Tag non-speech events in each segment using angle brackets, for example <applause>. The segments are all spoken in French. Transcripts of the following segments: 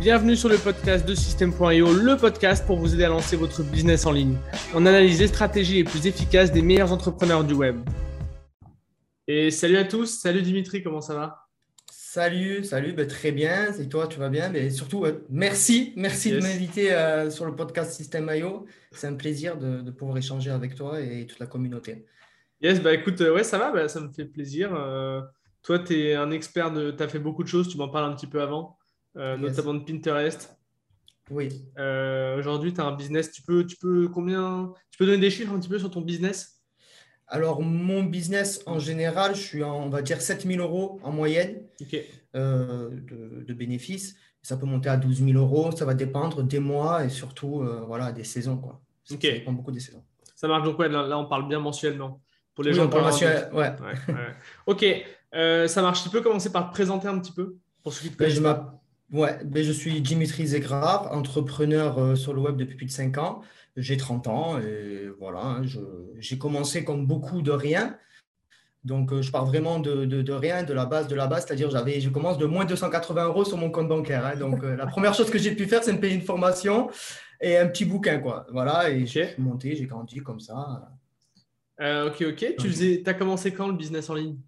Bienvenue sur le podcast de System.io, le podcast pour vous aider à lancer votre business en ligne. On analyse les stratégies les plus efficaces des meilleurs entrepreneurs du web. Et salut à tous, salut Dimitri, comment ça va? Salut, salut, ben, très bien. Et toi, tu vas bien? Mais surtout, euh, merci, merci de m'inviter euh, sur le podcast System.io. C'est un plaisir de, pouvoir échanger avec toi et toute la communauté. Yes, bah écoute, euh, ouais, ça va, bah, ça me fait plaisir. toi, tu es un expert, tu as fait beaucoup de choses, tu m'en parles un petit peu avant? Euh, notamment de Pinterest. Oui. Euh, aujourd'hui, tu as un business. Tu peux, tu peux combien Tu peux donner des chiffres un petit peu sur ton business? Alors, mon business en général, je suis en, on va dire 7000 euros en moyenne euh, de, bénéfices. Ça peut monter à 12 000 euros. Ça va dépendre des mois et surtout voilà, des saisons. Quoi. Ça dépend beaucoup des saisons. Ça marche donc, ouais, là, on parle bien mensuellement. Pour les gens, mensuel, ouais. Ok, ça marche. Tu peux commencer par te présenter un petit peu pour ceux qui te ben, Ouais, ben je suis Dimitri Zegrard, entrepreneur euh, sur le web depuis plus de 5 ans. J'ai 30 ans et voilà, hein, j'ai commencé comme beaucoup de rien. Donc, euh, je pars vraiment de, de, de, rien, de la base, de la base, c'est-à-dire j'avais, je commence de moins de 280 euros sur mon compte bancaire. Hein. donc, euh, la première chose que j'ai pu faire, c'est me payer une formation et un petit bouquin, quoi. Voilà, et j'ai monté, j'ai grandi comme ça. ok, ok. Tu faisais, as commencé quand le business en ligne?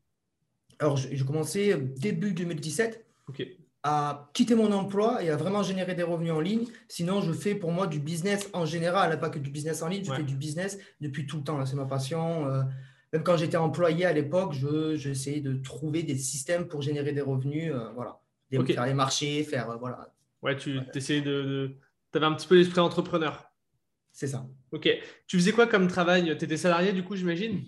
Alors, j'ai commencé début 2017. Ok à quitter mon emploi et à vraiment générer des revenus en ligne. Sinon, je fais pour moi du business en général, hein, pas que du business en ligne, je fais du business depuis tout le temps. C'est ma passion. Euh, même quand j'étais employé à l'époque, j'essayais de trouver des systèmes pour générer des revenus. Euh, voilà. Des, Faire les marchés, faire. Euh, voilà. Ouais, tu essayais de. Tu avais un petit peu l'esprit entrepreneur. C'est ça. Ok. Tu faisais quoi comme travail? Tu étais salarié du coup, j'imagine?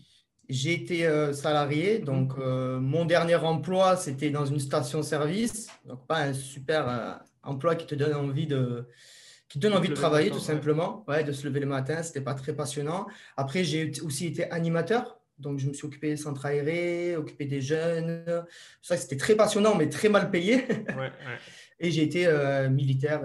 J'ai été euh, salarié, donc euh, mon dernier emploi, c'était dans une station-service, donc pas un super euh, emploi qui te donne envie de, qui donne envie de travailler tout simplement, ouais. de se lever le matin, c'était pas très passionnant. Après, j'ai aussi été animateur, donc je me suis occupé des centres aérés, occupé des jeunes. Ça, c'était très passionnant, mais très mal payé. <laughs> Et j'ai été militaire.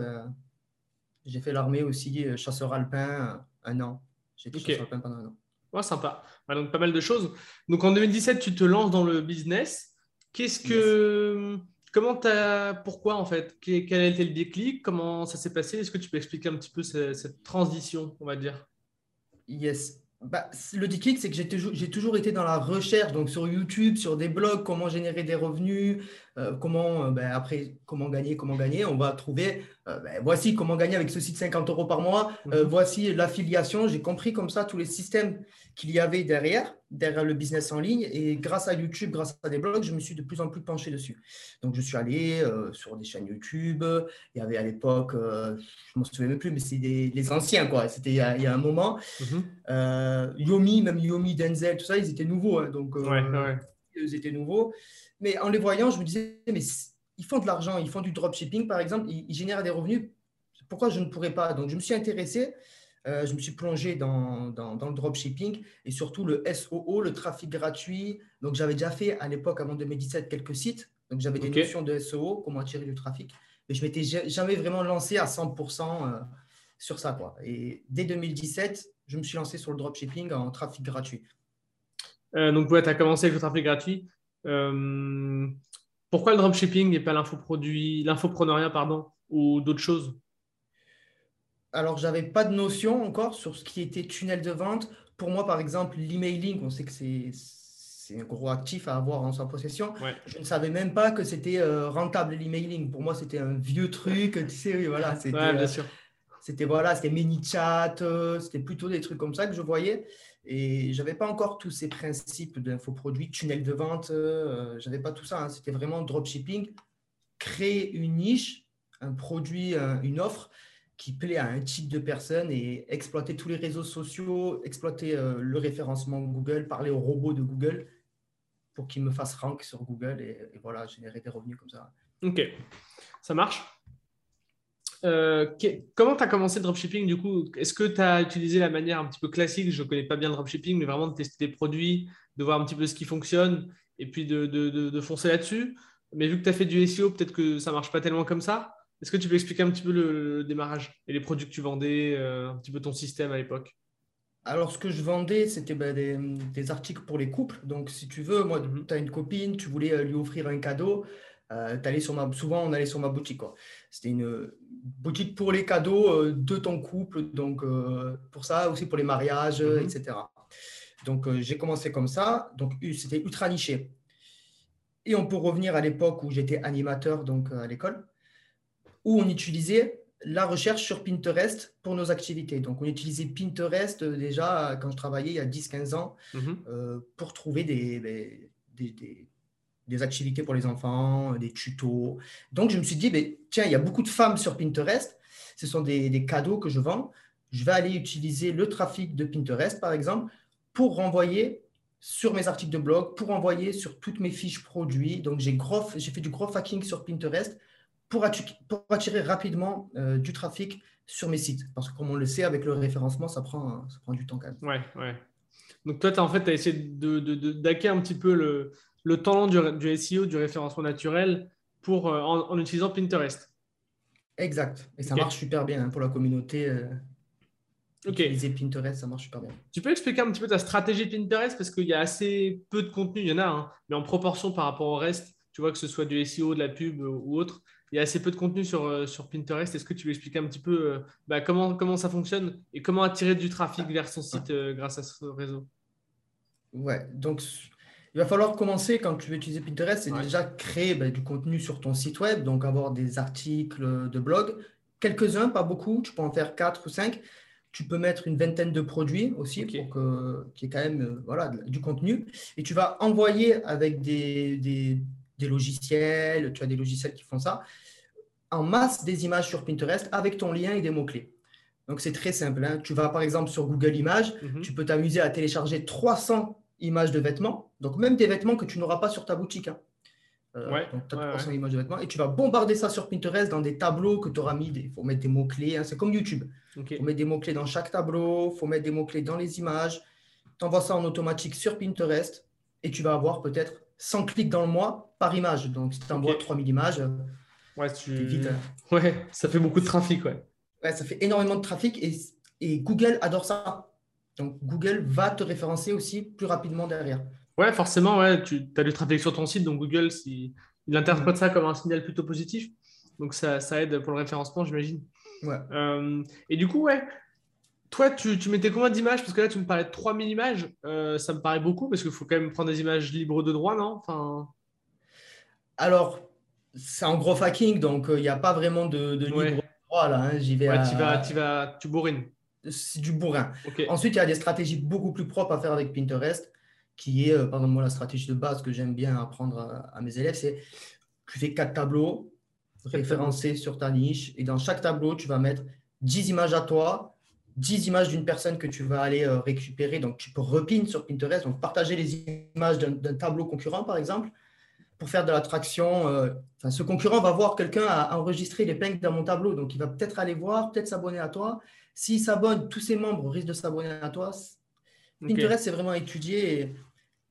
j'ai fait l'armée aussi, chasseur alpin, un an. J'ai été chasseur alpin pendant un an sympa. donc, pas mal de choses. Donc, en 2017, tu te lances dans le business. Qu'est-ce que. Comment tu as. Pourquoi, en fait? Quel a été le déclic? Comment ça s'est passé? Est-ce que tu peux expliquer un petit peu cette, cette transition, on va dire? Yes bah, le déclic, c'est que j'ai toujours, toujours, été dans la recherche, donc sur YouTube, sur des blogs, comment générer des revenus, comment, euh, ben, après, comment gagner, comment gagner. On va trouver, euh, ben, voici comment gagner avec ce site 50 euros par mois, mhm. voici l'affiliation. J'ai compris comme ça tous les systèmes qu'il y avait derrière, derrière le business en ligne. Et grâce à YouTube, grâce à des blogs, je me suis de plus en plus penché dessus. Donc, je suis allé sur des chaînes YouTube. Il y avait à l'époque, je ne m'en souviens même plus, mais c'est les anciens, quoi. C'était il, y a un moment. Mhm. Yomi, même Yomi, Denzel, tout ça, ils étaient nouveaux. Hein. donc, ils étaient nouveaux. Mais en les voyant, je me disais, mais ils font de l'argent, ils font du dropshipping, par exemple, ils, génèrent des revenus. Pourquoi je ne pourrais pas? Donc, je me suis intéressé, euh, je me suis plongé dans, dans, le dropshipping et surtout le SOO, le trafic gratuit. Donc, j'avais déjà fait à l'époque, avant 2017, quelques sites. Donc, j'avais des notions de SEO, comment attirer du trafic. Mais je m'étais jamais vraiment lancé à 100% euh, sur ça. Quoi. Et dès 2017, je me suis lancé sur le dropshipping en trafic gratuit. Euh, donc, ouais, tu as commencé avec le trafic gratuit. Euh, pourquoi le dropshipping et pas l'infoproduit, l'infopreneuriat pardon, ou d'autres choses? Alors, j'avais pas de notion encore sur ce qui était tunnel de vente. Pour moi, par exemple, l'emailing, on sait que c'est c'est un gros actif à avoir en sa possession. Je ne savais même pas que c'était euh, rentable l'emailing. Pour moi, c'était un vieux truc. <laughs> Tu sais, voilà, c'était, ouais, bien sûr. c'était voilà, c'était ManyChat, c'était plutôt des trucs comme ça que je voyais. Et je n'avais pas encore tous ces principes d'infoproduits, tunnel de vente, euh, je n'avais pas tout ça. Hein. C'était vraiment dropshipping, créer une niche, un produit, une offre qui plaît à un type de personne et exploiter tous les réseaux sociaux, exploiter euh, le référencement Google, parler aux robots de Google pour qu'ils me fassent rank sur Google et, et voilà, générer des revenus comme ça. Ok, ça marche? Euh, comment tu as commencé le dropshipping du coup? Est-ce que tu as utilisé la manière un petit peu classique? Je ne connais pas bien le dropshipping, mais vraiment de tester des produits, de voir un petit peu ce qui fonctionne et puis de, de, foncer là-dessus. Mais vu que tu as fait du SEO, peut-être que ça ne marche pas tellement comme ça. Est-ce que tu peux expliquer un petit peu le, démarrage et les produits que tu vendais, euh, un petit peu ton système à l'époque? Alors, ce que je vendais, c'était ben, des, articles pour les couples. Donc, si tu veux, moi, mhm. tu as une copine, tu voulais euh, lui offrir un cadeau. Allais sur ma, souvent, on allait sur ma boutique. C'était une boutique pour les cadeaux de ton couple, donc pour ça, aussi pour les mariages, mhm. etc. Donc, j'ai commencé comme ça. Donc, c'était ultra niché. Et on peut revenir à l'époque où j'étais animateur donc, à l'école, où on utilisait la recherche sur Pinterest pour nos activités. Donc, on utilisait Pinterest euh, déjà quand je travaillais il y a 10-15 ans mhm. euh, pour trouver des, des, des, activités pour les enfants, des tutos. Donc, je me suis dit, mais, tiens, il y a beaucoup de femmes sur Pinterest. Ce sont des, cadeaux que je vends. Je vais aller utiliser le trafic de Pinterest, par exemple, pour renvoyer sur mes articles de blog, pour envoyer sur toutes mes fiches produits. Donc, j'ai fait du gros hacking sur Pinterest pour, attirer, rapidement euh, du trafic sur mes sites. Parce que comme on le sait, avec le référencement, ça prend, ça prend du temps quand même. Ouais, ouais. Donc toi, as, en fait, tu as essayé de, un petit peu le, le talent du, du, SEO, du référencement naturel, pour, euh, en, utilisant Pinterest. Exact. Et ça marche super bien hein, pour la communauté. Euh, ok. Utiliser Pinterest, ça marche super bien. Tu peux expliquer un petit peu ta stratégie Pinterest? Parce qu'il y a assez peu de contenu, il y en a, hein, mais en proportion par rapport au reste, tu vois que ce soit du SEO, de la pub ou autre, il y a assez peu de contenu sur, euh, sur Pinterest. Est-ce que tu veux expliquer un petit peu euh, bah, comment, comment ça fonctionne et comment attirer du trafic vers son site euh, grâce à ce réseau? Ouais, donc il va falloir commencer quand tu veux utiliser Pinterest, c'est déjà créer bah, du contenu sur ton site web, donc avoir des articles de blog, quelques-uns, pas beaucoup, tu peux en faire quatre ou cinq. Tu peux mettre une vingtaine de produits aussi pour que qu'il y ait quand même voilà, du contenu. Et tu vas envoyer avec des, des des logiciels, tu as des logiciels qui font ça, en masse des images sur Pinterest avec ton lien et des mots-clés. Donc c'est très simple. Hein. Tu vas par exemple sur Google Images, mhm. tu peux t'amuser à télécharger 300 images de vêtements, donc même des vêtements que tu n'auras pas sur ta boutique. Hein. Euh, donc tu as 300 images de vêtements et tu vas bombarder ça sur Pinterest dans des tableaux que tu auras mis. Il faut mettre des mots-clés, hein. c'est comme YouTube. Il faut mettre des mots-clés dans chaque tableau, il faut mettre des mots-clés dans les images. Tu envoies ça en automatique sur Pinterest et tu vas avoir peut-être 100 clics dans le mois par image. Donc, si tu envoies 3000 images, ouais, tu... vite. Hein. Ouais, ça fait beaucoup de trafic. Ouais. ouais ça fait énormément de trafic et, et, Google adore ça. Donc, Google va te référencer aussi plus rapidement derrière. Ouais, forcément, ouais, tu as du trafic sur ton site, donc Google, il interprète ça comme un signal plutôt positif. Donc, ça, ça aide pour le référencement, j'imagine. Ouais. Euh, et du coup, ouais, toi, tu, mettais combien d'images? Parce que là, tu me parlais de 3000 images. Euh, ça me paraît beaucoup parce qu'il faut quand même prendre des images libres de droit, non? Enfin... Alors, c'est un gros hacking, donc il euh, n'y a pas vraiment de, libre de droit là. Hein. J'y vais. tu, vas, tu, vas, tu bourrines. C'est du bourrin. Ensuite, il y a des stratégies beaucoup plus propres à faire avec Pinterest, qui est, euh, par exemple, moi, la stratégie de base que j'aime bien apprendre à, mes élèves, c'est tu fais quatre tableaux référencés sur ta niche, et dans chaque tableau, tu vas mettre 10 images à toi 10 images d'une personne que tu vas aller euh, récupérer. Donc, tu peux repin sur Pinterest, donc partager les images d'un tableau concurrent, par exemple, pour faire de l'attraction. Euh, ce concurrent va voir quelqu'un a enregistré les pingles dans mon tableau, donc il va peut-être aller voir, peut-être s'abonner à toi. S'il s'abonne, tous ses membres risquent de s'abonner à toi. Pinterest, c'est vraiment étudié et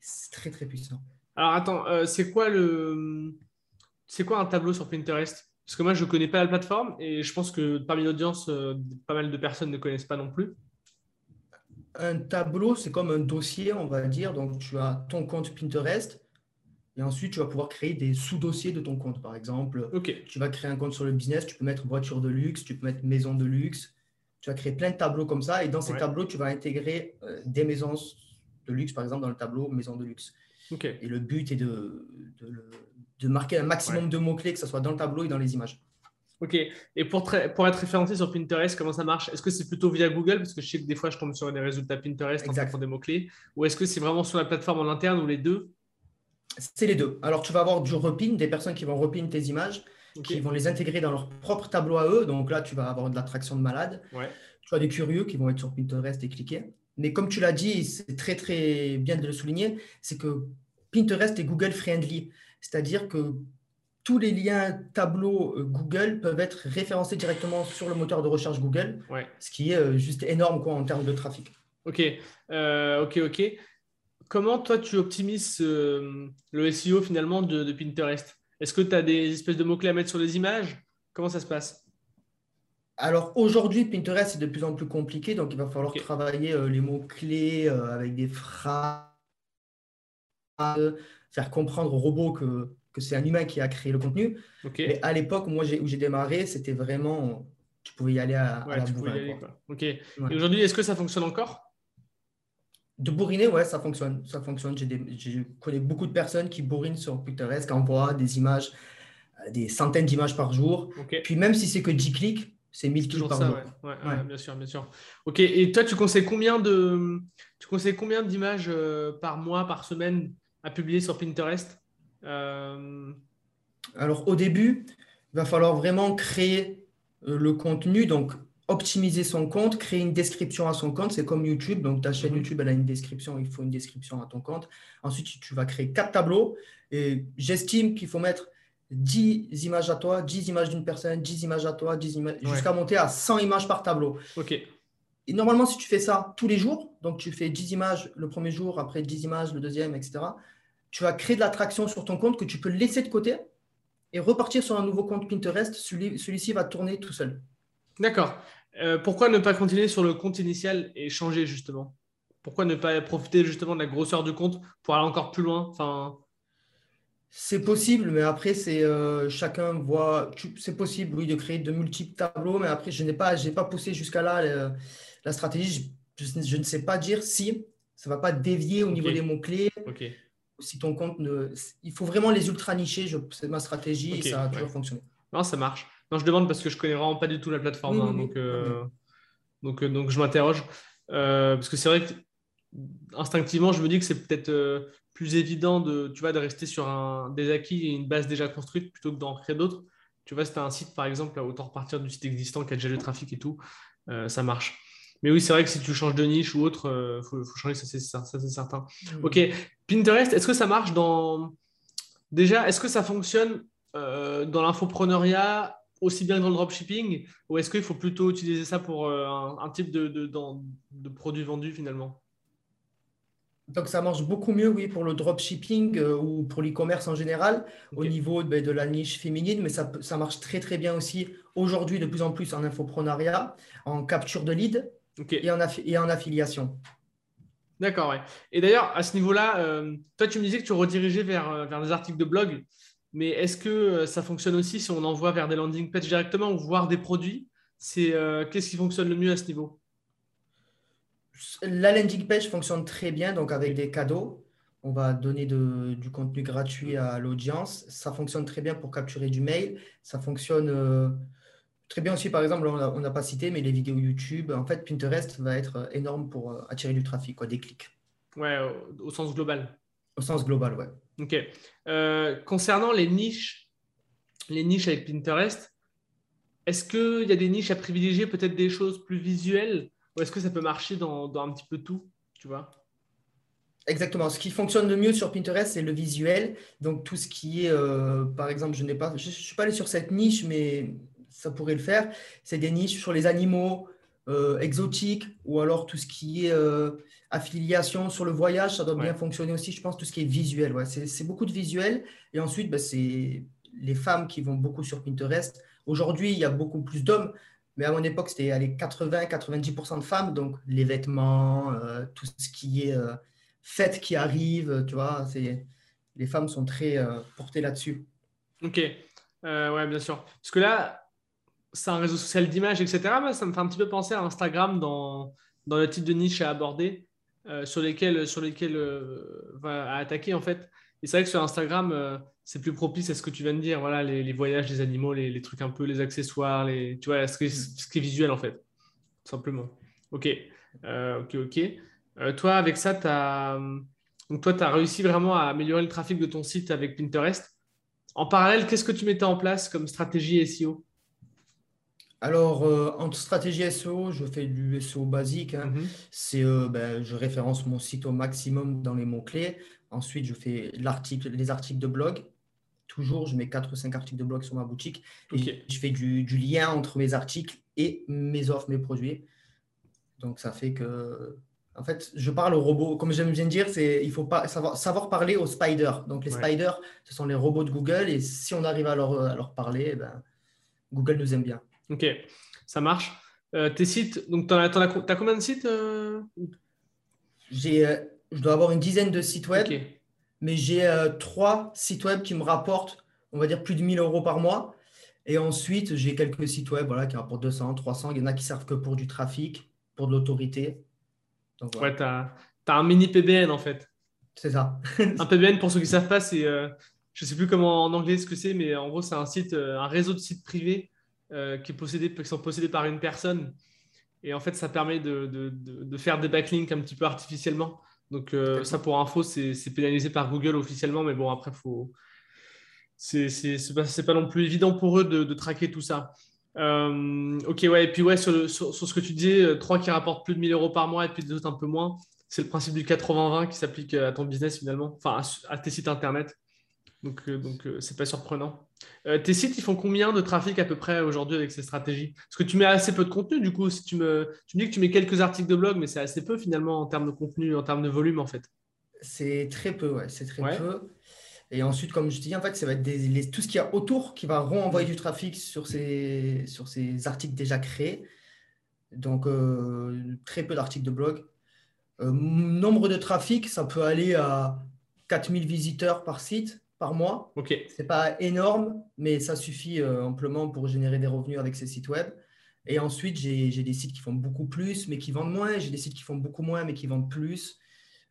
c'est très, très puissant. Alors, attends, euh, c'est quoi le... C'est quoi un tableau sur Pinterest? Parce que moi, je ne connais pas la plateforme et je pense que parmi l'audience, euh, pas mal de personnes ne connaissent pas non plus. Un tableau, c'est comme un dossier, on va dire. Donc, tu as ton compte Pinterest et ensuite, tu vas pouvoir créer des sous-dossiers de ton compte. Par exemple, tu vas créer un compte sur le business, tu peux mettre voiture de luxe, tu peux mettre maison de luxe. Tu vas créer plein de tableaux comme ça et dans ces tableaux, tu vas intégrer euh, des maisons de luxe, par exemple, dans le tableau maison de luxe. Et le but est de, de, marquer un maximum de mots-clés, que ce soit dans le tableau et dans les images. Ok. Et pour, pour être référencé sur Pinterest, comment ça marche? Est-ce que c'est plutôt via Google? Parce que je sais que des fois, je tombe sur des résultats Pinterest en des mots-clés. Ou est-ce que c'est vraiment sur la plateforme en interne ou les deux? C'est les deux. Alors, tu vas avoir du repin, des personnes qui vont repin tes images, qui vont les intégrer dans leur propre tableau à eux. Donc là, tu vas avoir de l'attraction de malade. Tu as des curieux qui vont être sur Pinterest et cliquer. Mais comme tu l'as dit, c'est très très bien de le souligner, c'est que Pinterest est Google friendly, c'est-à-dire que tous les liens tableaux euh, Google peuvent être référencés directement sur le moteur de recherche Google, ce qui est euh, juste énorme quoi, en termes de trafic. Ok, euh, ok, ok. Comment toi tu optimises le SEO finalement de, Pinterest? Est-ce que tu as des espèces de mots-clés à mettre sur les images? Comment ça se passe? Alors aujourd'hui, Pinterest est de plus en plus compliqué, donc il va falloir travailler les mots-clés avec des phrases, faire comprendre au robot que que c'est un humain qui a créé le contenu. Mais à l'époque, moi, où j'ai démarré, c'était vraiment, tu pouvais y aller à, la bourrine. Ok. Et aujourd'hui, est-ce que ça fonctionne encore? De bourriner, ouais, ça fonctionne. Ça fonctionne. Je connais beaucoup de personnes qui bourrinent sur Pinterest, qui envoient des images, euh, des centaines d'images par jour. Puis même si c'est que 10 clics, c'est 1000 clics par jour. Ouais. bien sûr, bien sûr. Ok. Et toi, tu conseilles combien de, tu conseilles combien d'images euh, par mois, par semaine à publier sur Pinterest? Euh, Alors, au début, il va falloir vraiment créer euh, le contenu, donc optimiser son compte, créer une description à son compte. C'est comme YouTube. Donc, ta chaîne mhm. YouTube, elle a une description. Il faut une description à ton compte. Ensuite, tu vas créer quatre tableaux. Et j'estime qu'il faut mettre 10 images à toi, 10 images d'une personne, 10 images à toi, 10 images, jusqu'à monter à 100 images par tableau. OK. Et normalement, si tu fais ça tous les jours, donc tu fais 10 images le premier jour, après 10 images le deuxième, etc., tu vas créer de l'attraction sur ton compte que tu peux laisser de côté et repartir sur un nouveau compte Pinterest. Celui-ci va tourner tout seul. D'accord. Euh, pourquoi ne pas continuer sur le compte initial et changer justement? Pourquoi ne pas profiter justement de la grosseur du compte pour aller encore plus loin? Enfin... C'est possible, mais après, c'est euh, chacun voit. C'est possible, oui, de créer de multiples tableaux, mais après, je n'ai pas, pas poussé jusqu'à là la stratégie. Je, ne sais pas dire si ça ne va pas dévier au niveau des mots-clés. Ok si ton compte ne. Il faut vraiment les ultra nicher, c'est ma stratégie et ça a toujours fonctionné. Non, ça marche. Non, je demande parce que je connais vraiment pas du tout la plateforme, hein, donc, euh, donc, euh, donc je m'interroge. Euh, parce que c'est vrai que instinctivement, je me dis que c'est peut-être plus évident de, tu vois, de rester sur un, des acquis et une base déjà construite plutôt que d'en créer d'autres. Tu vois, si tu as un site, par exemple, autant repartir du site existant qui a déjà le trafic et tout, ça marche. Mais oui, c'est vrai que si tu changes de niche ou autre, il euh, faut, changer, ça c'est certain. Mm. Ok, Pinterest, est-ce que ça marche dans. Déjà, est-ce que ça fonctionne euh, dans l'infopreneuriat aussi bien que dans le dropshipping Ou est-ce qu'il faut plutôt utiliser ça pour euh, un, type de, de, de, produit vendu finalement? Donc, ça marche beaucoup mieux, oui, pour le dropshipping ou pour l'e-commerce en général, au niveau ben, de la niche féminine, mais ça, ça marche très, très bien aussi aujourd'hui, de plus en plus en infopreneuriat, en capture de lead et, en en affiliation. D'accord, ouais. Et d'ailleurs, à ce niveau-là, euh, toi, tu me disais que tu redirigeais vers, euh, vers des articles de blog, mais est-ce que euh, ça fonctionne aussi si on envoie vers des landing pages directement ou voir des produits? C'est Qu'est-ce qui fonctionne le mieux à ce niveau? La landing page fonctionne très bien, donc avec des cadeaux. On va donner du contenu gratuit à l'audience. Ça fonctionne très bien pour capturer du mail. Ça fonctionne Très bien aussi, par exemple, on n'a pas cité, mais les vidéos YouTube, en fait, Pinterest va être euh, énorme pour euh, attirer du trafic, quoi, des clics. Ouais, au, sens global. Au sens global, ouais. Ok. Euh, concernant les niches, les niches avec Pinterest, est-ce qu'il y a des niches à privilégier, peut-être des choses plus visuelles, ou est-ce que ça peut marcher dans, un petit peu tout, tu vois? Exactement. Ce qui fonctionne le mieux sur Pinterest, c'est le visuel. Donc, tout ce qui est, par exemple, je n'ai pas, je suis pas allé sur cette niche, mais ça pourrait le faire. C'est des niches sur les animaux euh, exotiques ou alors tout ce qui est euh, affiliation sur le voyage, ça doit bien fonctionner aussi. Je pense tout ce qui est visuel. Ouais. C'est beaucoup de visuel. Et ensuite, bah, c'est les femmes qui vont beaucoup sur Pinterest. Aujourd'hui, il y a beaucoup plus d'hommes. Mais à mon époque, c'était 80-90% de femmes. Donc, les vêtements, euh, tout ce qui est fête qui arrive, tu vois, les femmes sont très portées là-dessus. Ok, ouais, bien sûr. Parce que là, c'est un réseau social d'image, etc. ça me fait un petit peu penser à Instagram dans, le type de niche à aborder, euh, sur lesquels, sur lesquels euh, va attaquer en fait. Et c'est vrai que sur Instagram, euh, c'est plus propice à ce que tu viens de dire, voilà, les, voyages, les animaux, les, trucs un peu, les accessoires, les, tu vois, ce qui, est, visuel en fait, simplement. Ok, ok, ok. toi, avec ça, tu as réussi vraiment à améliorer le trafic de ton site avec Pinterest. En parallèle, qu'est-ce que tu mettais en place comme stratégie SEO alors, euh, en stratégie SEO, je fais du SEO basique. Hein. Mhm. C'est, euh, ben, je référence mon site au maximum dans les mots-clés. Ensuite, je fais l'article, les articles de blog. Toujours, je mets 4 ou 5 articles de blog sur ma boutique. Et je fais du, lien entre mes articles et mes offres, mes produits. Donc, ça fait que. En fait, je parle aux robots. Comme j'aime bien dire, c'est, il faut pas savoir, savoir parler aux spiders. Donc, les spiders, ce sont les robots de Google. Et si on arrive à leur, à leur parler, eh ben, Google nous aime bien. Ok, ça marche. Euh, tes sites, donc tu as, as, combien de sites euh? J'ai, euh, Je dois avoir une dizaine de sites web. mais j'ai trois sites web qui me rapportent, on va dire, plus de 1000 euros par mois. Et ensuite, j'ai quelques sites web voilà, qui rapportent 200, 300. Il y en a qui servent que pour du trafic, pour de l'autorité. Ouais, tu as, un mini PBN en fait. C'est ça. <laughs> un PBN, pour ceux qui ne savent pas, c'est, je ne sais plus comment en anglais ce que c'est, mais en gros, c'est un site, un réseau de sites privés qui, est possédé, qui sont possédés par une personne. Et en fait, ça permet de, de, de, faire des backlinks un petit peu artificiellement. Donc, euh, ça pour info, c'est pénalisé par Google officiellement, mais bon, après, faut... c'est pas, pas non plus évident pour eux de, traquer tout ça. Euh, ok, ouais, et puis ouais, sur, sur, ce que tu disais, 3 euh, qui rapportent plus de 1000 euros par mois et puis d'autres un peu moins, c'est le principe du 80-20 qui s'applique à ton business finalement, enfin à tes sites internet. Donc, euh, donc euh, c'est pas surprenant. Euh, tes sites, ils font combien de trafic à peu près aujourd'hui avec ces stratégies? Parce que tu mets assez peu de contenu, du coup, si tu me, tu dis que tu mets quelques articles de blog, mais c'est assez peu finalement en termes de contenu, en termes de volume en fait. C'est très peu, ouais, c'est très peu. Et ensuite, comme je te dis, en fait, ça va être des, tout ce qu'il y a autour qui va renvoyer du trafic sur ces, sur ces articles déjà créés. Donc, très peu d'articles de blog. nombre de trafic, ça peut aller à 4000 visiteurs par site par mois. Ok. C'est pas énorme, mais ça suffit euh, amplement pour générer des revenus avec ces sites web. Et ensuite, j'ai des sites qui font beaucoup plus, mais qui vendent moins. J'ai des sites qui font beaucoup moins, mais qui vendent plus.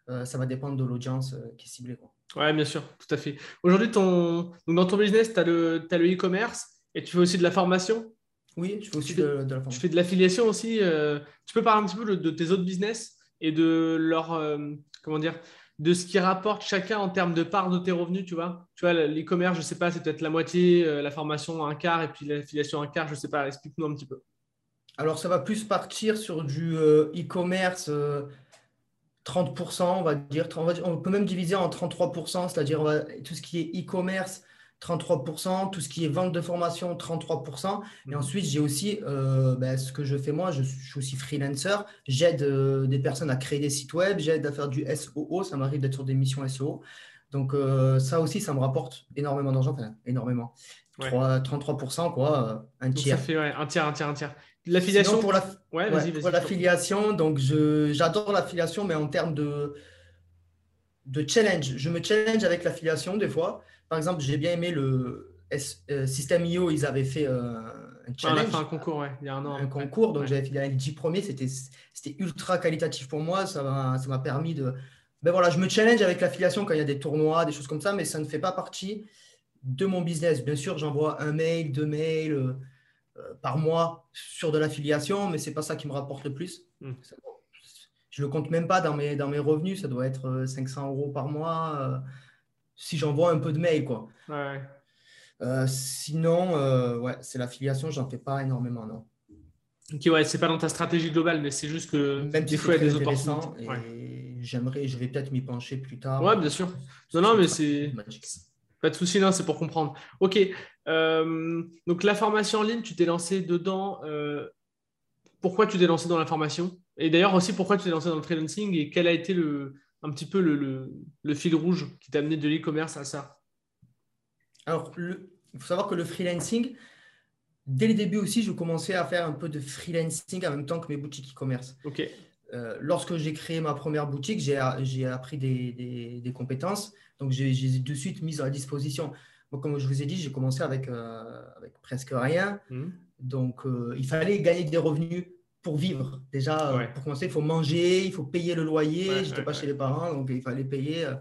Euh, ça va dépendre de l'audience euh, qui est ciblée. Quoi. Ouais, bien sûr, tout à fait. Aujourd'hui, ton... dans ton business, tu as le e-commerce et tu fais aussi de la formation. Oui, je fais aussi de, la formation. Tu fais de l'affiliation aussi. tu peux parler un petit peu de, de, tes autres business et de leur, comment dire, de ce qui rapporte chacun en termes de part de tes revenus, tu vois. Tu vois, l'e-commerce, je ne sais pas, c'est peut-être la moitié, euh, la formation un quart et puis l'affiliation un quart, je sais pas. Explique-nous un petit peu. Alors, ça va plus partir sur du euh, e-commerce 30%, euh, on va dire. On, peut même diviser en 33%, c'est-à-dire tout ce qui est e-commerce 33%, tout ce qui est vente de formation, 33%. Et mhm. ensuite, j'ai aussi euh, ben, ce que je fais moi, je, suis aussi freelancer. J'aide euh, des personnes à créer des sites web, j'aide à faire du SOO, ça m'arrive d'être sur des missions SEO. Donc, euh, ça aussi, ça me rapporte énormément d'argent, énormément. 33%, quoi, un tiers. ça fait un tiers, un tiers, un tiers. L'affiliation pour la... ouais, pour l'affiliation, donc j'adore l'affiliation, mais en termes de, de challenge, je me challenge avec l'affiliation des fois. Par exemple, j'ai bien aimé le euh, System IO, ils avaient fait euh, un challenge. fait un concours, ouais, il y a un an. Un concours, donc j'avais fait les 10 premiers, c'était ultra qualitatif pour moi, ça m'a permis de. Ben voilà, je me challenge avec l'affiliation quand il y a des tournois, des choses comme ça, mais ça ne fait pas partie de mon business. Bien sûr, j'envoie un mail, deux mails euh, par mois sur de l'affiliation, mais c'est pas ça qui me rapporte le plus. Hmm. Je ne le compte même pas dans mes, dans mes revenus, ça doit être 500 euros par mois si j'envoie un peu de mails. Quoi. Euh, sinon, euh, ouais, c'est l'affiliation, j'en fais pas énormément, non. Ok, ouais, c'est pas dans ta stratégie globale, mais c'est juste que Même des fois, il y a des opportunités. Et j'aimerais, je vais peut-être m'y pencher plus tard. Ouais, bien sûr. Non, non, mais c'est. Pas de souci, non, c'est pour comprendre. Ok. Euh, donc, la formation en ligne, tu t'es lancé dedans. pourquoi tu t'es lancé dans la formation? Et d'ailleurs, aussi, pourquoi tu t'es lancé dans le freelancing et quel a été le, un petit peu le, fil rouge qui t'a amené de l'e-commerce à ça Alors, il faut savoir que le freelancing, dès le début aussi, je commençais à faire un peu de freelancing en même temps que mes boutiques e-commerce. Ok. Euh, lorsque j'ai créé ma première boutique, j'ai appris des, compétences. Donc, j'ai de suite mises à disposition. comme je vous ai dit, j'ai commencé avec, euh, presque rien. Mmh. Donc, euh, il fallait gagner des revenus pour vivre. Déjà, euh, pour commencer, il faut manger, il faut payer le loyer. je n'étais pas chez les parents, donc il fallait payer euh,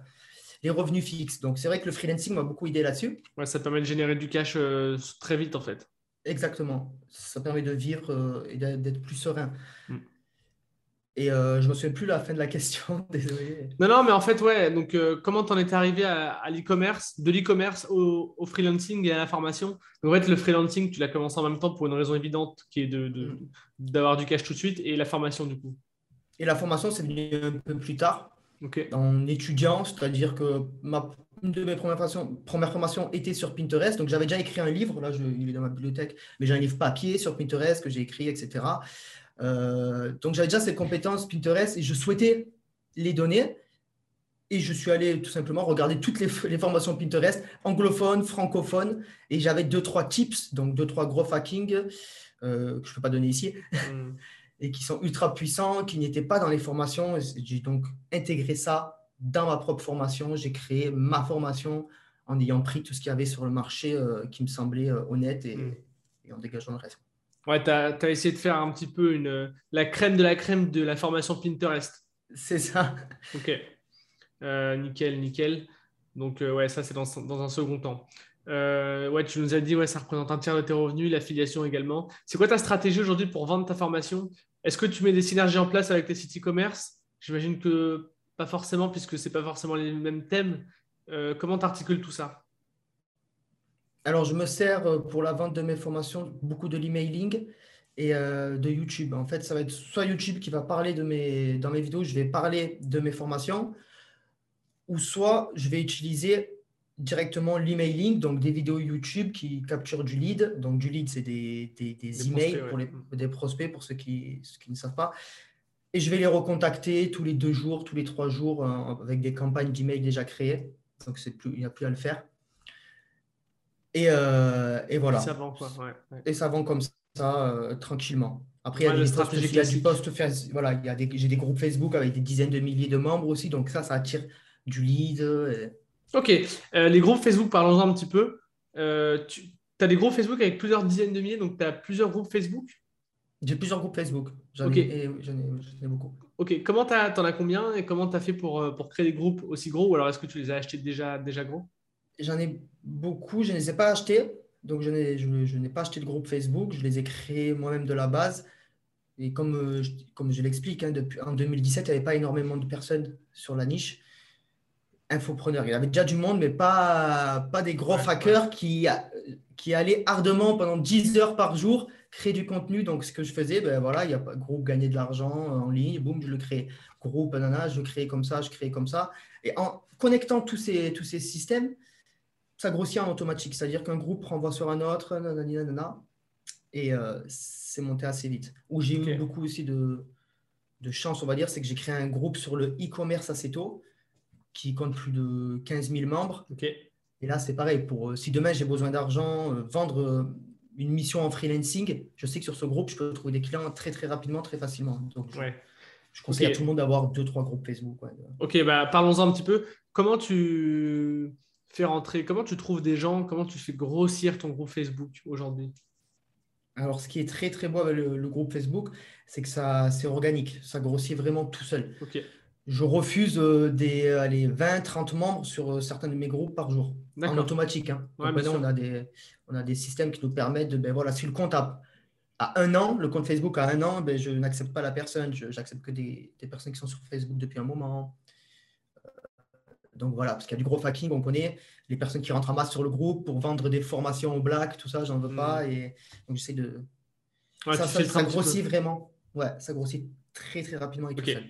les revenus fixes. Donc, c'est vrai que le freelancing m'a beaucoup aidé là-dessus. Ouais, ça permet de générer du cash euh, très vite, en fait. Exactement. Ça permet de vivre et d'être plus serein. Mm. Et euh, je ne me souviens plus la fin de la question, <laughs> désolé. Non, non, mais en fait, ouais. Donc, euh, comment tu en es arrivé à, l'e-commerce, de l'e-commerce au, freelancing et à la formation? En fait, le freelancing, tu l'as commencé en même temps pour une raison évidente qui est mm. d'avoir de, du cash tout de suite et la formation, du coup. Et la formation, c'est venu un peu plus tard, en étudiant, c'est-à-dire que ma, une de mes premières formations, premières formations était sur Pinterest. Donc, j'avais déjà écrit un livre, là, je, il est dans ma bibliothèque, mais j'ai un livre papier sur Pinterest que j'ai écrit, etc. Euh, donc j'avais déjà ces compétences Pinterest et je souhaitais les donner. Et je suis allé tout simplement regarder toutes les, formations Pinterest, anglophones, francophones, et j'avais deux, trois tips, donc deux, trois gros hacking euh, que je ne peux pas donner ici, hmm. <laughs> et qui sont ultra puissants, qui n'étaient pas dans les formations. J'ai donc intégré ça dans ma propre formation, j'ai créé ma formation en ayant pris tout ce qu'il y avait sur le marché euh, qui me semblait honnête Mm. et, en dégageant le reste. Ouais, tu as, essayé de faire un petit peu une, la crème de la crème de la formation Pinterest. C'est ça. Ok. Euh, nickel, nickel. Donc, euh, ouais, ça, c'est dans, dans un second temps. Euh, ouais, tu nous as dit, ouais, ça représente un tiers de tes revenus, l'affiliation également. C'est quoi ta stratégie aujourd'hui pour vendre ta formation? Est-ce que tu mets des synergies en place avec tes sites e-commerce? J'imagine que pas forcément, puisque ce n'est pas forcément les mêmes thèmes. Euh, comment tu articules tout ça? Alors, je me sers euh, pour la vente de mes formations beaucoup de l'emailing et euh, de YouTube. En fait, ça va être soit YouTube qui va parler de mes, dans mes vidéos, je vais parler de mes formations, ou soit je vais utiliser directement l'emailing, donc des vidéos YouTube qui capturent du lead. Donc, du lead, c'est des, des, des Des emails prospects, pour ouais. les, des prospects, pour ceux qui, ceux qui ne savent pas. Et je vais les recontacter tous les deux jours, tous les trois jours, euh, avec des campagnes d'email déjà créées. Donc, plus, il n'y a plus à le faire. Et, euh, et voilà. Ça vend quoi ouais, ouais. Et ça vend comme ça, euh, tranquillement. Après, il y a des la posts, stratégie il y a du post voilà, il y a des, j'ai des groupes Facebook avec des dizaines de milliers de membres aussi, donc ça, ça attire du lead. euh, Ok, Euh, les groupes Facebook, parlons-en un petit peu. Tu as des groupes Facebook avec plusieurs dizaines de milliers, donc tu as plusieurs groupes Facebook? J'ai plusieurs groupes Facebook. J'en ai, et oui, j'en ai, j'en ai beaucoup. Ok, comment tu en as combien et comment tu as fait pour, pour créer des groupes aussi gros ou alors est-ce que tu les as achetés déjà, déjà gros? J'en ai beaucoup, je ne les ai pas achetés. Donc, je n'ai, je, je n'ai pas acheté de groupe Facebook. Je les ai créés moi-même de la base. Et comme, euh, je, comme je l'explique, hein, depuis, en 2017, il n'y avait pas énormément de personnes sur la niche. Infopreneur. Il y avait déjà du monde, mais pas, pas des gros Ouais, hackers qui, qui allaient ardemment pendant 10 heures par jour créer du contenu. Donc, ce que je faisais, ben voilà, il y a pas groupe gagner de l'argent en ligne, boum, je le crée. Groupe, nanana, je le crée comme ça, je crée comme ça. Et en connectant tous ces, tous ces systèmes, ça grossit en automatique. C'est-à-dire qu'un groupe renvoie sur un autre, nanani, nanana, et euh, c'est monté assez vite. Où j'ai eu beaucoup aussi de, de chance, on va dire, c'est que j'ai créé un groupe sur le e-commerce assez tôt, qui compte plus de 15 000 membres. Ok, Et là, c'est pareil. Pour, euh, si demain j'ai besoin d'argent, euh, vendre une mission en freelancing, je sais que sur ce groupe, je peux trouver des clients très, très rapidement, très facilement. Donc, je, ouais. je conseille à tout le monde d'avoir deux, trois groupes Facebook. ouais. Ok, bah, parlons-en un petit peu. Comment tu fais rentrer, comment tu trouves des gens, comment tu fais grossir ton groupe Facebook aujourd'hui? Alors, ce qui est très, très beau avec le, le groupe Facebook, c'est que ça, c'est organique. Ça grossit vraiment tout seul. Ok, Je refuse euh, des allez, 20, 30 membres sur euh, certains de mes groupes par jour. En automatique. hein. Ouais, Donc bien maintenant, sûr. on a, des, on a des systèmes qui nous permettent de, ben voilà, si le compte a, a un an, le compte Facebook a un an, ben je n'accepte pas la personne. J'accepte que des, des personnes qui sont sur Facebook depuis un moment. Donc voilà, parce qu'il y a du gros hacking, on connaît. Les personnes qui rentrent en masse sur le groupe pour vendre des formations au black, tout ça, j'en veux pas. Et donc j'essaie de. Ouais, ça, ça, grossit vraiment. Ouais, ça grossit très très rapidement tout seul.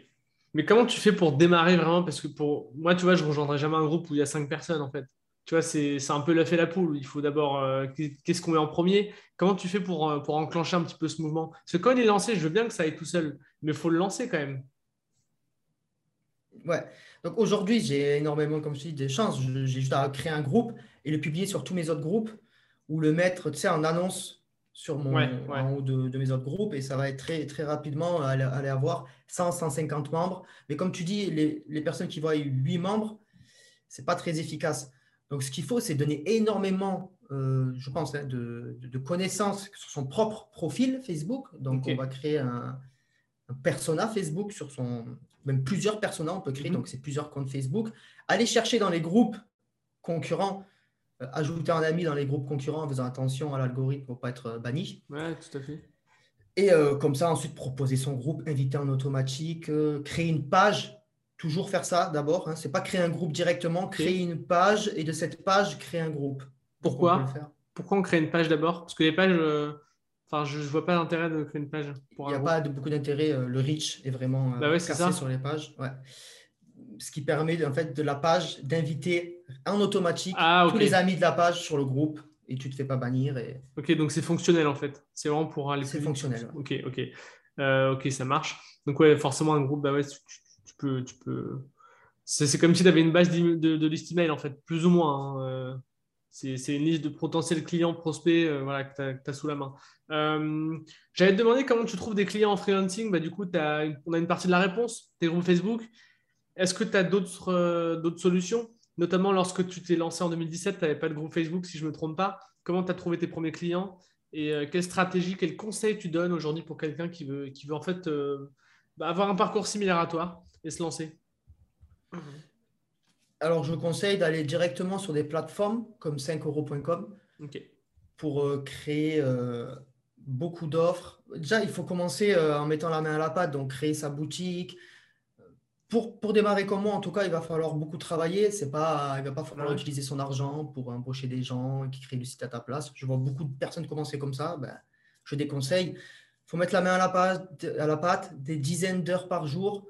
Mais comment tu fais pour démarrer vraiment? Parce que pour moi, tu vois, je ne rejoindrai jamais un groupe où il y a cinq personnes en fait. Tu vois, c'est c'est un peu l'œuf et la poule. Il faut d'abord, euh, qu'est-ce qu'on met en premier? Comment tu fais pour, euh, pour enclencher un petit peu ce mouvement? Parce que quand il est lancé, je veux bien que ça aille tout seul, mais il faut le lancer quand même. Ouais. Donc aujourd'hui, j'ai énormément, comme je dis, des chances. J'ai juste à créer un groupe et le publier sur tous mes autres groupes ou le mettre, tu sais, en annonce sur mon, Ouais, ouais. en haut de, de mes autres groupes et ça va être très, très rapidement aller, aller avoir 100, 150 membres. Mais comme tu dis, les, les personnes qui voient 8 membres, c'est pas très efficace. Donc ce qu'il faut, c'est donner énormément, euh, je pense, hein, de, de- connaissances sur son propre profil Facebook. Donc on va créer un persona Facebook sur son, même plusieurs personas, on peut créer, Mhm. donc c'est plusieurs comptes Facebook. Aller chercher dans les groupes concurrents, euh, ajouter un ami dans les groupes concurrents en faisant attention à l'algorithme pour ne pas être euh, banni. Ouais, tout à fait. Et euh, comme ça, ensuite proposer son groupe, inviter en automatique, euh, créer une page. Toujours faire ça d'abord. Hein. Ce n'est pas créer un groupe directement, créer une page et de cette page, créer un groupe. Pourquoi. Pourquoi on crée une page d'abord? Parce que les pages, enfin, je ne vois pas l'intérêt de créer une page pour Il n'y a pas de, beaucoup d'intérêt. euh, le reach est vraiment euh, Bah ouais, cassé sur les pages. Ouais. Ce qui permet en fait de la page d'inviter en automatique Ah, tous les amis de la page sur le groupe et tu ne te fais pas bannir. Et... Ok, donc c'est fonctionnel en fait. C'est vraiment pour aller C'est fonctionnel, Ok, ok. Euh, ok, ça marche. Donc ouais, forcément un groupe, bah ouais, tu, peux, tu peux. C'est c'est comme si tu avais une base d'e- de, de liste email en fait, plus ou moins. hein. Euh, C'est une liste de potentiels clients, prospects, euh, voilà, que tu as, sous la main. Euh, J'allais te demander comment tu trouves des clients en freelancing. Bah, du coup, on a une partie de la réponse, tes groupes Facebook. Est-ce que tu as d'autres solutions? Notamment lorsque tu t'es lancé en 2017, tu n'avais pas de groupe Facebook, si je ne me trompe pas. Comment tu as trouvé tes premiers clients? Et quelle stratégie, quel conseil tu donnes aujourd'hui pour quelqu'un qui veut, qui veut en fait bah, avoir un parcours similaire à toi et se lancer? Alors, je conseille d'aller directement sur des plateformes comme 5euros.com pour euh, créer euh, beaucoup d'offres. Déjà, il faut commencer euh, en mettant la main à la pâte, donc créer sa boutique. Pour, pour démarrer comme moi, en tout cas, il va falloir beaucoup travailler. C'est pas, il ne va pas falloir utiliser son argent pour embaucher des gens qui créent le site à ta place. Je vois beaucoup de personnes commencer comme ça. Ben, je déconseille. Il faut mettre la main à la pâte, à la pâte des dizaines d'heures par jour.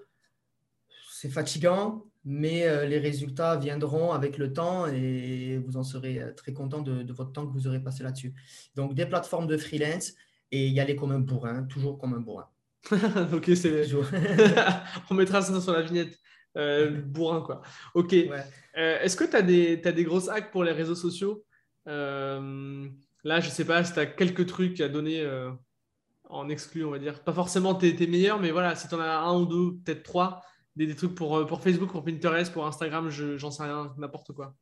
C'est fatigant, mais euh, les résultats viendront avec le temps et vous en serez euh, très content de, votre temps que vous aurez passé là-dessus. Donc, des plateformes de freelance et y aller comme un bourrin, toujours comme un bourrin. <laughs> ok, c'est. <laughs> On mettra ça sur la vignette. Euh, bourrin, quoi. Ok. Est-ce que tu as des, as des grosses hacks pour les réseaux sociaux? Là, je sais pas si tu as quelques trucs à donner en exclu, on va dire. Pas forcément tes, tes meilleurs, mais voilà, si tu en as un ou deux, peut-être trois, des, trucs pour, euh, pour Facebook, pour Pinterest, pour Instagram, j'en sais rien, n'importe quoi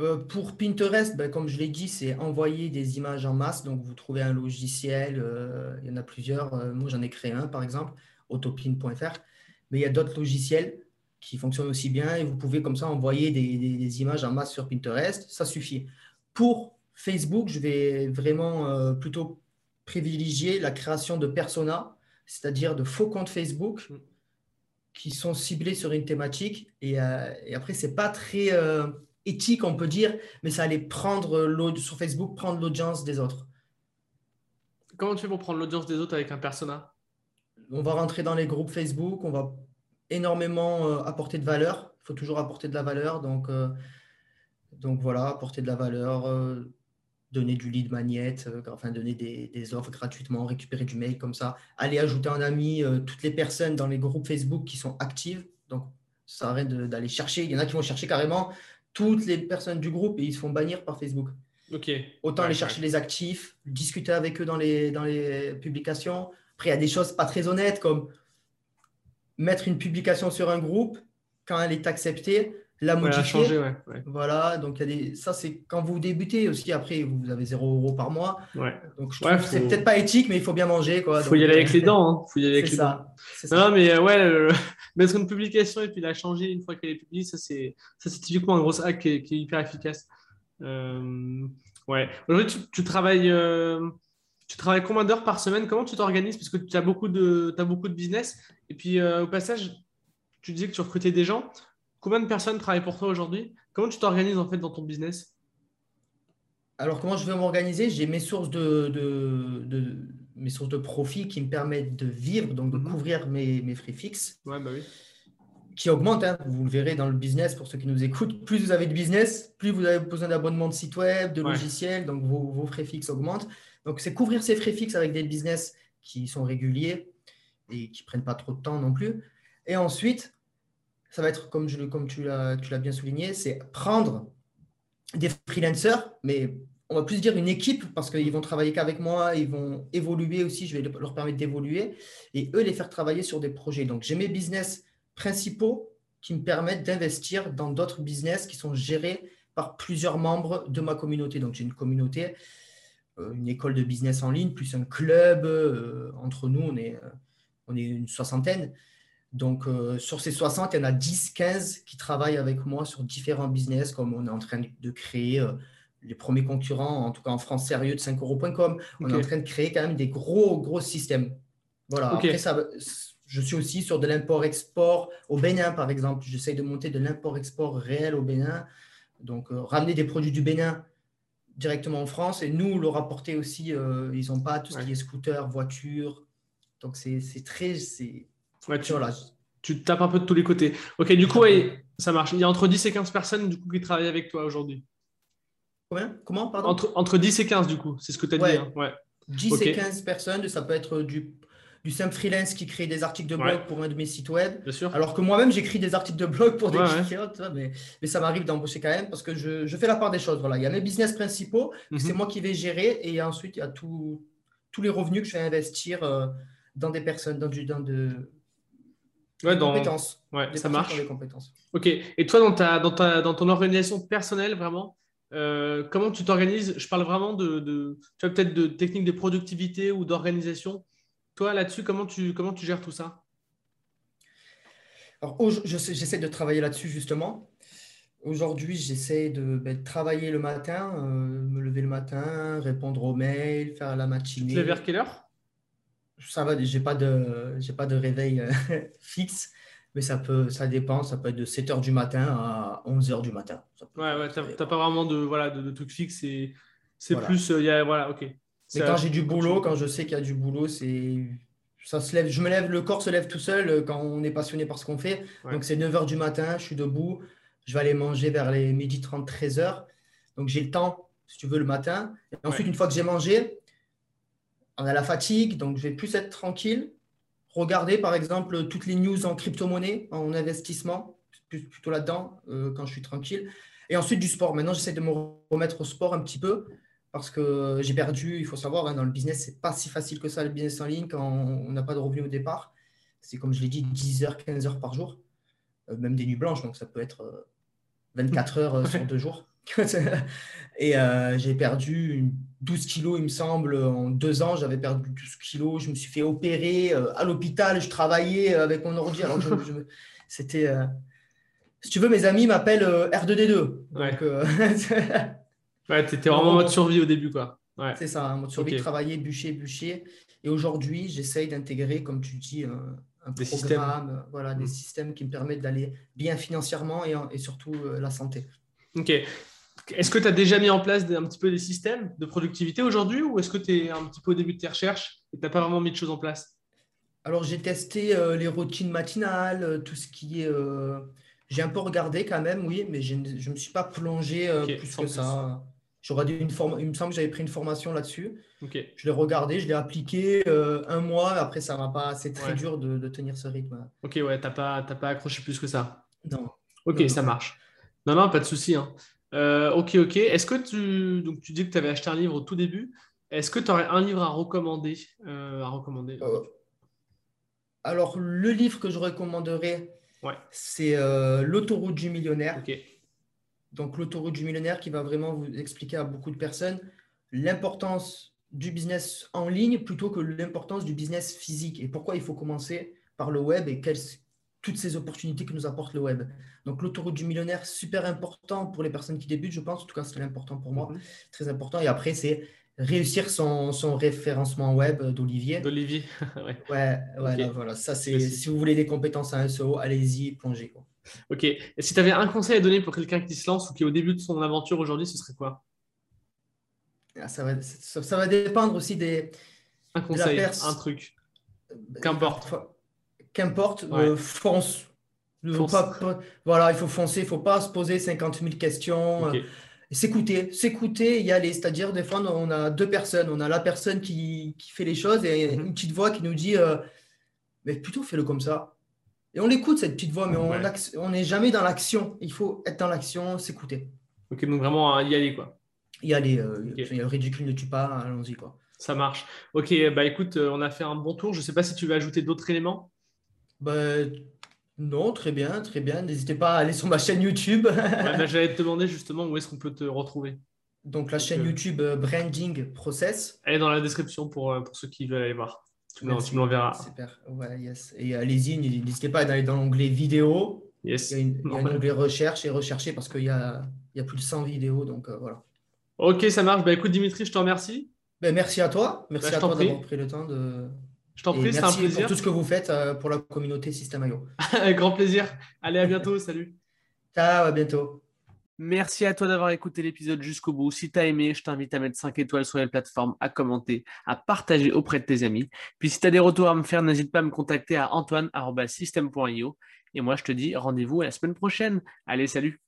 euh, pour Pinterest, ben, comme je l'ai dit, c'est envoyer des images en masse. Donc, vous trouvez un logiciel, euh, il y en a plusieurs. moi, j'en ai créé un, par exemple, autopin.fr. Mais il y a d'autres logiciels qui fonctionnent aussi bien et vous pouvez comme ça envoyer des, des, images en masse sur Pinterest. Ça suffit. Pour Facebook, je vais vraiment plutôt privilégier la création de personas c'est-à-dire de faux comptes Facebook mm. qui sont ciblés sur une thématique. Et, euh, après, ce n'est pas très euh, éthique, on peut dire, mais ça allait prendre sur Facebook, prendre l'audience des autres. Comment tu fais pour prendre l'audience des autres avec un persona? On va rentrer dans les groupes Facebook, on va énormément euh, apporter de valeur. Il faut toujours apporter de la valeur. Donc, donc voilà, apporter de la valeur donner du lead magnet, euh, enfin donner des, offres gratuitement, récupérer du mail comme ça, aller ajouter un ami euh, toutes les personnes dans les groupes Facebook qui sont actives. Donc, ça arrête d'aller chercher. Il y en a qui vont chercher carrément toutes les personnes du groupe et ils se font bannir par Facebook. Ok. Autant aller chercher les actifs, discuter avec eux dans les, dans les publications. Après, il y a des choses pas très honnêtes comme mettre une publication sur un groupe quand elle est acceptée la modifier. Voilà, donc il y a des... ça c'est quand vous débutez aussi, après vous avez 0 euros par mois. Donc je trouve c'est peut-être pas éthique, mais il faut bien manger. Il faut y aller avec les dents. Hein. Faut y aller avec les ça. dents. Non, mais euh, ouais, mettre une publication et puis la changer une fois qu'elle est publiée, ça c'est typiquement un gros hack qui est, hyper efficace. Euh, ouais. Aujourd'hui, tu, travailles. Euh, tu travailles combien d'heures par semaine? Comment tu t'organises? Parce que tu as beaucoup de, as beaucoup de business. Et puis, au passage, tu disais que tu recrutais des gens. Combien de personnes travaillent pour toi aujourd'hui? Comment tu t'organises en fait dans ton business? Alors, comment je vais m'organiser? J'ai mes sources de, de, mes sources de profit qui me permettent de vivre, donc de mhm. couvrir mes, mes, frais fixes. Ouais, bah oui. Qui augmentent, hein. vous le verrez dans le business pour ceux qui nous écoutent. Plus vous avez de business, plus vous avez besoin d'abonnement de site web, de logiciels, donc vos, vos, frais fixes augmentent. Donc, c'est couvrir ces frais fixes avec des business qui sont réguliers et qui ne prennent pas trop de temps non plus. Et ensuite, ça va être, comme, tu l'as bien souligné, c'est prendre des freelancers, mais on va plus dire une équipe parce qu'ils vont travailler qu'avec moi, ils vont évoluer aussi, je vais leur permettre d'évoluer et eux les faire travailler sur des projets. Donc j'ai mes business principaux qui me permettent d'investir dans d'autres business qui sont gérés par plusieurs membres de ma communauté. Donc j'ai une communauté, euh, une école de business en ligne, plus un club. Euh, entre nous, on est, euh, on est une soixantaine. Donc, euh, sur ces 60, il y en a 10, 15 qui travaillent avec moi sur différents business, comme on est en train de créer euh, les premiers concurrents, en tout cas en France sérieux, de 5euros.com. On est en train de créer quand même des gros, gros systèmes. Voilà. Après, ça, je suis aussi sur de l'import-export au Bénin, par exemple. J'essaye de monter de l'import-export réel au Bénin. Donc, euh, ramener des produits du Bénin directement en France et nous le rapporter aussi. ils n'ont pas tout ce qui est scooter, voiture. Donc, c'est très. Ouais, tu, tu tapes un peu de tous les côtés. Ok, du coup, ça marche. Il y a entre 10 et 15 personnes du coup, qui travaillent avec toi aujourd'hui. Combien? Comment pardon? Entre, entre 10 et 15 du coup, c'est ce que tu as dit. Hein. Ouais. 10 et 15 personnes, ça peut être du, du simple freelance qui crée des articles de blog pour un de mes sites web. Bien sûr. Alors que moi-même, j'écris des articles de blog pour des clients, mais, mais, ça m'arrive d'embaucher quand même parce que je, je, fais la part des choses. Voilà. Il y a mes business principaux, mhm. c'est moi qui vais gérer, et ensuite, il y a tout, tous les revenus que je vais investir euh, dans des personnes, dans du, dans de, Ouais, dans... compétences. Ouais, Des ça marche. des compétences. Ok. Et toi, dans, ta, dans, ta, dans ton organisation personnelle, vraiment, euh, comment tu t'organises? Je parle vraiment de, de tu vois, peut-être de techniques de productivité ou d'organisation. Toi, là-dessus, comment tu, comment tu gères tout ça? Alors, je j'essaie de travailler là-dessus justement. Aujourd'hui, j'essaie de, ben, travailler le matin, euh, me lever le matin, répondre aux mails, faire la Tu te matinée. lèves vers quelle heure? Ça va, j'ai pas de, j'ai pas de réveil euh, <laughs> fixe, mais ça peut, ça dépend. Ça peut être de 7 heures du matin à 11 heures du matin. Ouais, ouais, t'as pas vraiment de, voilà, de, de trucs fixes. et C'est Voilà. plus. euh, il y a, voilà, ok. Mais quand j'ai du boulot, quand je sais qu'il y a du boulot, c'est ça se lève, je me lève, le corps se lève tout seul euh, quand on est passionné par ce qu'on fait. Ouais. Donc c'est 9 heures du matin, je suis debout, je vais aller manger vers les midi 30, 13 heures. Donc j'ai le temps, si tu veux, le matin. Et ensuite, Ouais. une fois que j'ai mangé, on a la fatigue, donc je vais plus être tranquille. Regarder par exemple toutes les news en crypto-monnaie, en investissement, plutôt là-dedans, euh, quand je suis tranquille. Et ensuite du sport. Maintenant, j'essaie de me remettre au sport un petit peu parce que j'ai perdu, il faut savoir, hein, dans le business, c'est pas si facile que ça, le business en ligne, quand on n'a pas de revenus au départ. C'est comme je l'ai dit, 10 heures, 15 heures par jour, Euh, même des nuits blanches, donc ça peut être euh, 24 heures euh, sur Ouais. <laughs> deux jours. <laughs> Et euh, j'ai perdu une 12 kilos, il me semble, en deux ans, j'avais perdu 12 kilos, je me suis fait opérer euh, à l'hôpital, je travaillais euh, avec mon ordi, alors je- je me- <laughs> c'était... euh, Si tu veux, mes amis m'appellent euh, R2D2. Ouais. Donc, <laughs> Ouais, t'étais vraiment en mode survie au début, quoi. Ouais. C'est ça, un mode survie, travailler, bûcher, bûcher. Et aujourd'hui, j'essaye d'intégrer, comme tu dis, un, Des programme, euh, voilà, des Mm. systèmes qui me permettent d'aller bien financièrement et, en- et surtout la santé. Ok. Est-ce que tu as déjà mis en place des- un petit peu des systèmes de productivité aujourd'hui ou est-ce que tu es un petit peu au début de tes recherches et tu n'as pas vraiment mis de choses en place? Alors, j'ai testé euh, les routines matinales, euh, tout ce qui est. euh, J'ai un peu regardé quand même, oui, mais je ne me suis pas plongé euh, plus que plus. ça. J'aurais dû une forme... Il me semble que j'avais pris une formation là-dessus. Ok. Je l'ai regardé, je l'ai appliqué un mois. Après, ça va pas. C'est très Ouais. dur de, de tenir ce rythme. Ok, ouais, tu n'as pas, t'as pas accroché plus que ça. Non. Ok, Non, ça non. marche. Non, non, pas de souci. hein. Euh, ok, ok. Est-ce que tu. Donc, tu dis que tu avais acheté un livre au tout début. Est-ce que tu aurais un livre à recommander, euh, à recommander? Euh, alors, le livre que je recommanderais, Ouais. c'est L'autoroute du millionnaire. Donc, l'autoroute du millionnaire qui va vraiment vous expliquer à beaucoup de personnes l'importance du business en ligne plutôt que l'importance du business physique et pourquoi il faut commencer par le web et quelles, toutes ces opportunités que nous apporte le web. Donc, l'autoroute du millionnaire, super important pour les personnes qui débutent, je pense. En tout cas, c'est important pour moi, Mhm. très important. Et après, c'est réussir son, son référencement web d'Olivier. D'Olivier. <laughs> ouais. Ouais, voilà, Ok. voilà. Ça, c'est si vous voulez des compétences à SEO, allez-y, plongez. Quoi. Ok. Et si tu avais un conseil à donner pour quelqu'un qui se lance ou qui est au début de son aventure aujourd'hui, ce serait quoi? Ah, Ça va, ça, ça va dépendre aussi des. Un conseil, un truc. Qu'importe. Qu'importe, Ouais. euh, fonce. Faut pas- pas- voilà, il faut foncer, il ne faut pas se poser 50 000 questions. Euh, S'écouter, s'écouter, y aller. C'est-à-dire, des fois, on a deux personnes. On a la personne qui, qui fait les choses et Mhm. une petite voix qui nous dit euh, Mais plutôt fais-le comme ça. Et on l'écoute, cette petite voix, mais on Ouais. ac- on n'est jamais dans l'action. Il faut être dans l'action, s'écouter. Ok, donc vraiment y aller, quoi. y aller. euh. Le ridicule ne tue pas, allons-y. quoi. Ça marche. Ok, bah écoute, euh, on a fait un bon tour. Je ne sais pas si tu veux ajouter d'autres éléments. Ben, non, très bien, très bien. N'hésitez pas à aller sur ma chaîne YouTube. Ouais, bah, J'allais te demander justement où est-ce qu'on peut te retrouver. Donc, la chaîne euh, YouTube euh, Branding Process. Elle est dans la description pour, euh, pour ceux qui veulent aller voir. Tu me, l'enverras. Super. Ouais, yes. Et allez-y, n'hésitez pas à aller dans l'onglet vidéo. Yes. Il y a, une- il y a un onglet recherche et rechercher parce qu'il y a, il y a plus de 100 vidéos. Donc, euh, voilà. Ok, ça marche. Bah écoute, Dimitri, je te remercie. Ben, merci à toi. Merci Bah, à toi d'avoir pris le temps de. Je t'en prie, c'est un merci plaisir. pour tout ce que vous faites euh, pour la communauté System.io. Avec <laughs> grand plaisir. Allez, à bientôt. Salut. Ciao, à bientôt. Merci à toi d'avoir écouté l'épisode jusqu'au bout. Si tu as aimé, je t'invite à mettre 5 étoiles sur les plateformes, à commenter, à partager auprès de tes amis. Puis si tu as des retours à me faire, n'hésite pas à me contacter à antoine.system.io. Et moi, je te dis rendez-vous à la semaine prochaine. Allez, salut